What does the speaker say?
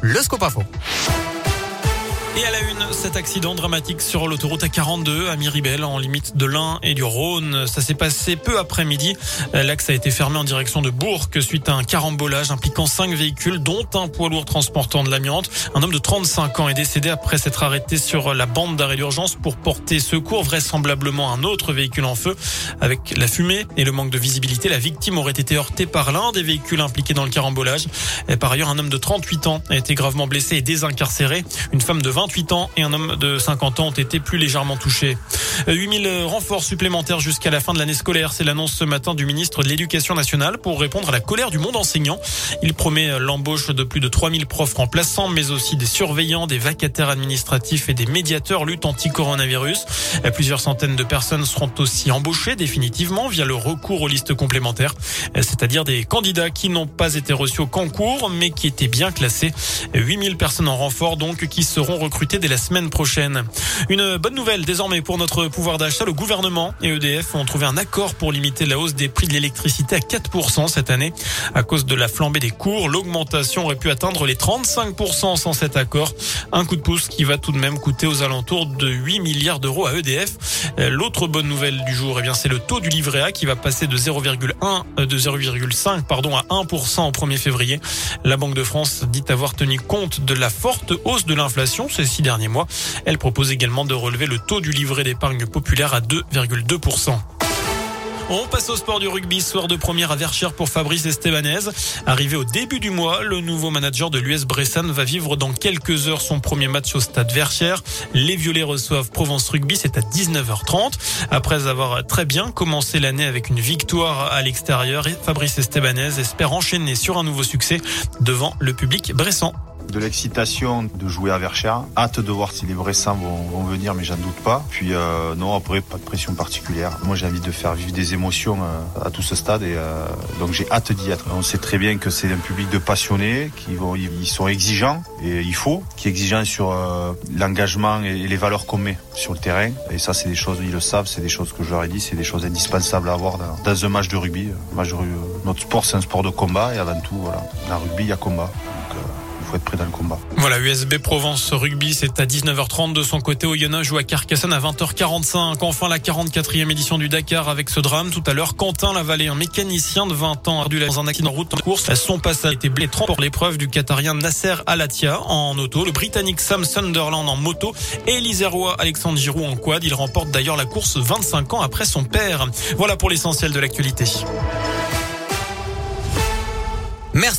le scope info. Et à la une, cet accident dramatique sur l'autoroute A42 à Miribel en limite de l'Ain et du Rhône. Ça s'est passé peu après-midi. L'axe a été fermé en direction de Bourg suite à un carambolage impliquant cinq véhicules dont un poids lourd transportant de l'amiante. Un homme de 35 ans est décédé après s'être arrêté sur la bande d'arrêt d'urgence pour porter secours, vraisemblablement un autre véhicule en feu. Avec la fumée et le manque de visibilité, la victime aurait été heurtée par l'un des véhicules impliqués dans le carambolage. Et par ailleurs, un homme de 38 ans a été gravement blessé et désincarcéré. Une femme de 20 28 ans et un homme de 50 ans ont été plus légèrement touchés. 8000 renforts supplémentaires jusqu'à la fin de l'année scolaire. C'est l'annonce ce matin du ministre de l'Éducation nationale pour répondre à la colère du monde enseignant. Il promet l'embauche de plus de 3000 profs remplaçants, mais aussi des surveillants, des vacataires administratifs et des médiateurs lutte anti-coronavirus. Plusieurs centaines de personnes seront aussi embauchées définitivement via le recours aux listes complémentaires, c'est-à-dire des candidats qui n'ont pas été reçus au concours, mais qui étaient bien classés. 8000 personnes en renfort donc qui seront recrutées dès la semaine prochaine. Une bonne nouvelle désormais pour notre pouvoir d'achat, le gouvernement et EDF ont trouvé un accord pour limiter la hausse des prix de l'électricité à 4% cette année. À cause de la flambée des cours, l'augmentation aurait pu atteindre les 35% sans cet accord. Un coup de pouce qui va tout de même coûter aux alentours de 8 milliards d'euros à EDF. L'autre bonne nouvelle du jour, eh bien, c'est le taux du livret A qui va passer de 0,1, euh, de 0,5, pardon, à 1% au 1er février. La Banque de France dit avoir tenu compte de la forte hausse de l'inflation ces six derniers mois. Elle propose également de relever le taux du livret d'épargne populaire à 2,2%. On passe au sport du rugby, soir de première à Verchères pour Fabrice Estebanez. Arrivé au début du mois, le nouveau manager de l'US Bressan va vivre dans quelques heures son premier match au stade Verchères. Les Violets reçoivent Provence Rugby, c'est à 19h30. Après avoir très bien commencé l'année avec une victoire à l'extérieur, Fabrice Estebanez espère enchaîner sur un nouveau succès devant le public bressan de l'excitation de jouer à Verchères. Hâte de voir si les Bressans vont, vont venir, mais j'en doute pas. Puis euh, non, après pas de pression particulière. Moi, j'ai envie de faire vivre des émotions euh, à tout ce stade et euh, donc j'ai hâte d'y être. On sait très bien que c'est un public de passionnés qui vont, ils sont exigeants et il faut, qui est exigeant sur euh, l'engagement et les valeurs qu'on met sur le terrain. Et ça, c'est des choses, ils le savent, c'est des choses que je leur ai dit, c'est des choses indispensables à avoir dans, dans un match de rugby. De, notre sport, c'est un sport de combat et avant tout, voilà, dans le rugby, il y a combat. Être prêt dans le combat. Voilà, USB Provence Rugby, c'est à 19h30 de son côté. Oyonnax joue à Carcassonne à 20h45. Enfin, la 44e édition du Dakar avec ce drame. Tout à l'heure, Quentin Lavallée, un mécanicien de 20 ans, a dû dans un accident de route en course. Son passage a été blessé pour l'épreuve du Qatarien Nasser Alatia en auto, le Britannique Sam Sunderland en moto et l'Isérois Alexandre Giroud en quad. Il remporte d'ailleurs la course 25 ans après son père. Voilà pour l'essentiel de l'actualité. Merci.